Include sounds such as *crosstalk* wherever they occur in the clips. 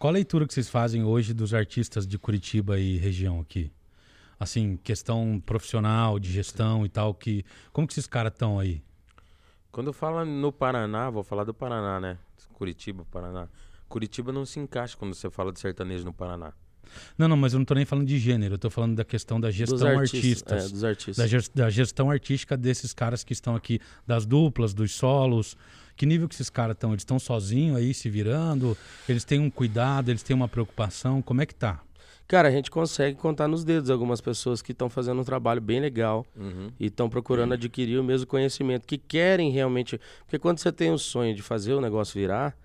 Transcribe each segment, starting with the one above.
Qual a leitura que vocês fazem hoje dos artistas de Curitiba e região aqui? Assim, questão profissional, de gestão e tal, que como que esses caras estão aí? Quando eu falo no Paraná, vou falar do Paraná, né? Curitiba, Paraná. Curitiba não se encaixa quando você fala de sertanejo no Paraná. Não, não, mas eu não tô nem falando de gênero, eu tô falando da questão da gestão Dos artistas, artistas. é, dos artistas. Da, da gestão artística desses caras que estão aqui, das duplas, dos solos. Que nível que esses caras estão? Eles estão sozinhos aí, se virando? Eles têm um cuidado, eles têm uma preocupação? Como é que tá? Cara, a gente consegue contar nos dedos algumas pessoas que estão fazendo um trabalho bem legal Uhum. e estão procurando adquirir o mesmo conhecimento, que querem realmente. Porque quando você tem o sonho de fazer o negócio virar,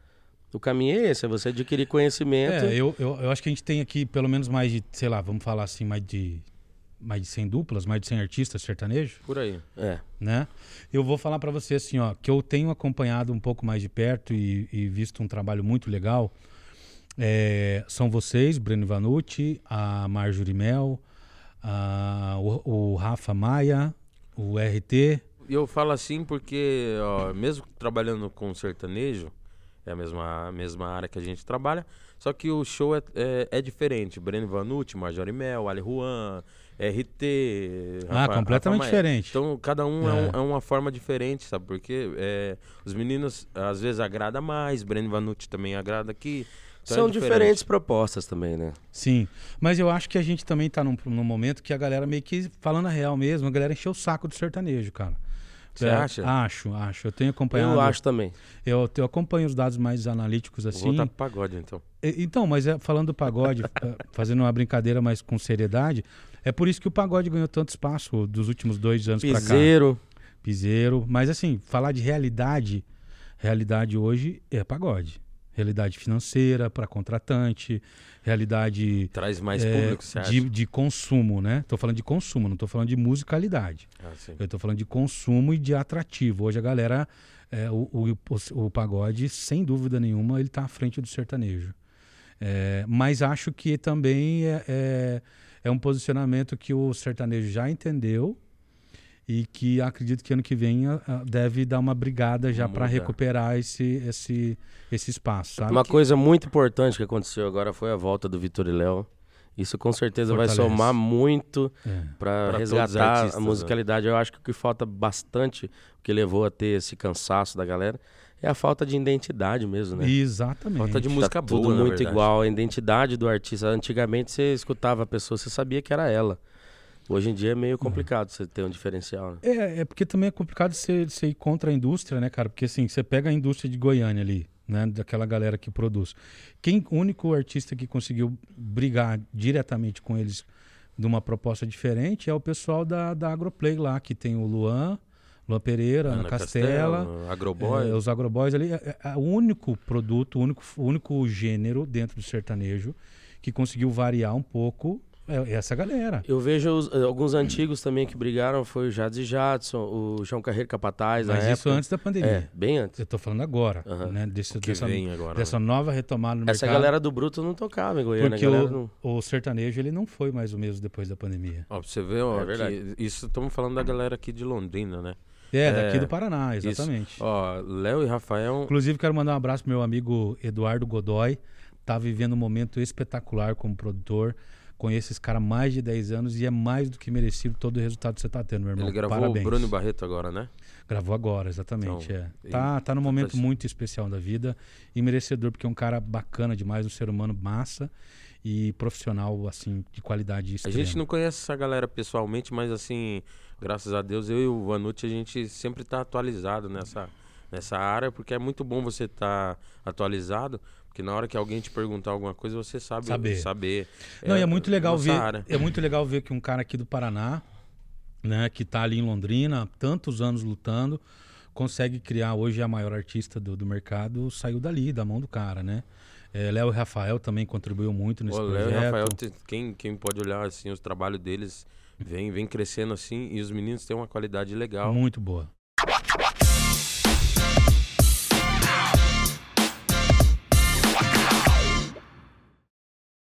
o caminho é esse, é você adquirir conhecimento. É, eu, eu, eu acho que a gente tem aqui pelo menos mais de, sei lá, vamos falar assim, mais de, mais de 100 duplas, mais de 100 artistas sertanejos. Por aí. É. né? Eu vou falar para você assim, ó, que eu tenho acompanhado um pouco mais de perto e, e visto um trabalho muito legal. É, são vocês, Breno Vanucci, a Marjorie Mel, a- o, o Rafa Maia, o RT. Eu falo assim porque, ó, mesmo trabalhando com sertanejo, é a mesma, mesma área que a gente trabalha, só que o show é, é, é diferente. Breno Vanucci, Majori Mel, Ali Juan, RT. Ah, completamente Maia. diferente. Então, cada um é, É. um- é uma forma diferente, sabe? Porque é, os meninos, às vezes, agrada mais, Breno Vanucci também agrada aqui. Então é São diferente. diferentes propostas também, né? Sim, mas eu acho que a gente também tá num, num momento que a galera meio que, falando a real mesmo, a galera encheu o saco do sertanejo, cara. Você É, acha? Acho, acho. Eu tenho acompanhado. Eu acho também. Eu, eu acompanho os dados mais analíticos Vou assim. voltar pro pagode, então. Então, mas é, falando do pagode, *laughs* eh, fazendo uma brincadeira, mas com seriedade, é por isso que o pagode ganhou tanto espaço dos últimos dois anos para cá. Piseiro. Piseiro. Mas assim, falar de realidade, realidade hoje é pagode. Realidade financeira para contratante, realidade Traz mais eh, público, você acha? de, de consumo, né? Tô falando de consumo, não tô falando de musicalidade. Ah. Eu tô falando de consumo e de atrativo. Hoje a galera, é, o, o, o- pagode, sem dúvida nenhuma, ele tá à frente do sertanejo. É, mas acho que também é, é, é um posicionamento que o sertanejo já entendeu e que acredito que ano que vem a- a- deve dar uma brigada já para recuperar esse, esse, esse espaço, sabe? Uma coisa muito importante que aconteceu agora foi a volta do Vitor e Léo. Isso com certeza vai Fortalece. somar muito É. para resgatar artistas, a né? musicalidade. Eu acho que o que falta bastante, o que levou a ter esse cansaço da galera, é a falta de identidade mesmo, né? Exatamente. Falta de música tá boa, tudo muito verdade. igual. A identidade do artista. Antigamente você escutava a pessoa, você sabia que era ela. Hoje em dia é meio complicado você ter um diferencial. Né? É, é porque também é complicado você, você ir contra a indústria, né, cara? Porque assim, você pega a indústria de Goiânia ali, né? Daquela galera que produz. Quem, o único artista que conseguiu brigar diretamente com eles de uma proposta diferente é o pessoal da, da Agroplay lá, que tem o Luan, Luan Pereira, Ana, Ana Castela. Castela, Agroboy. É, os agroboys ali, é, é o único produto, o único, o único gênero dentro do sertanejo que conseguiu variar um pouco é essa galera. Eu vejo os- eh, alguns antigos também que brigaram, foi o Jades e Jadson, o João Carreiro Capataz, Mas isso época. antes da pandemia. É, bem antes. Eu tô falando agora, Aham. né? Desse, dessa, agora. dessa né? nova retomada no Essa mercado. galera do Bruto não tocava em Goiânia. porque o, não... o sertanejo ele não foi mais o mesmo depois da pandemia. Ó, pra você ver, ó, É verdade. que isso estamos falando da galera aqui de Londrina, né? É, daqui É, do Paraná, isso. exatamente. Ó, Léo e Rafael. Inclusive, quero mandar um abraço pro meu amigo Eduardo Godoy. Tá vivendo um momento espetacular como produtor. Conheço esse cara há mais de 10 anos e é mais do que merecido todo o resultado que você tá tendo, meu irmão. Ele gravou Parabéns. o Bruno Barreto agora, né? Gravou agora, exatamente. Então, é. Tá, tá num momento assim. muito especial da vida e merecedor, porque é um cara bacana demais, um ser humano massa e profissional, assim, de qualidade A extrema. gente não conhece essa galera pessoalmente, mas assim, graças a Deus, eu e o Vanucci, a gente sempre tá atualizado nessa, nessa área, porque é muito bom você estar atualizado, porque na hora que alguém te perguntar alguma coisa, você sabe Saber. saber. Não, e é muito legal ver. área. É muito legal ver que um cara aqui do Paraná, né, que tá ali em Londrina, há tantos anos lutando, consegue criar hoje a maior artista do, do mercado, saiu dali, da mão do cara, né? É, Léo e Rafael também contribuiu muito nesse Léo projeto. e Rafael, quem, quem pode olhar assim, os trabalhos deles vem, vem crescendo assim, e os meninos têm uma qualidade legal. Muito boa.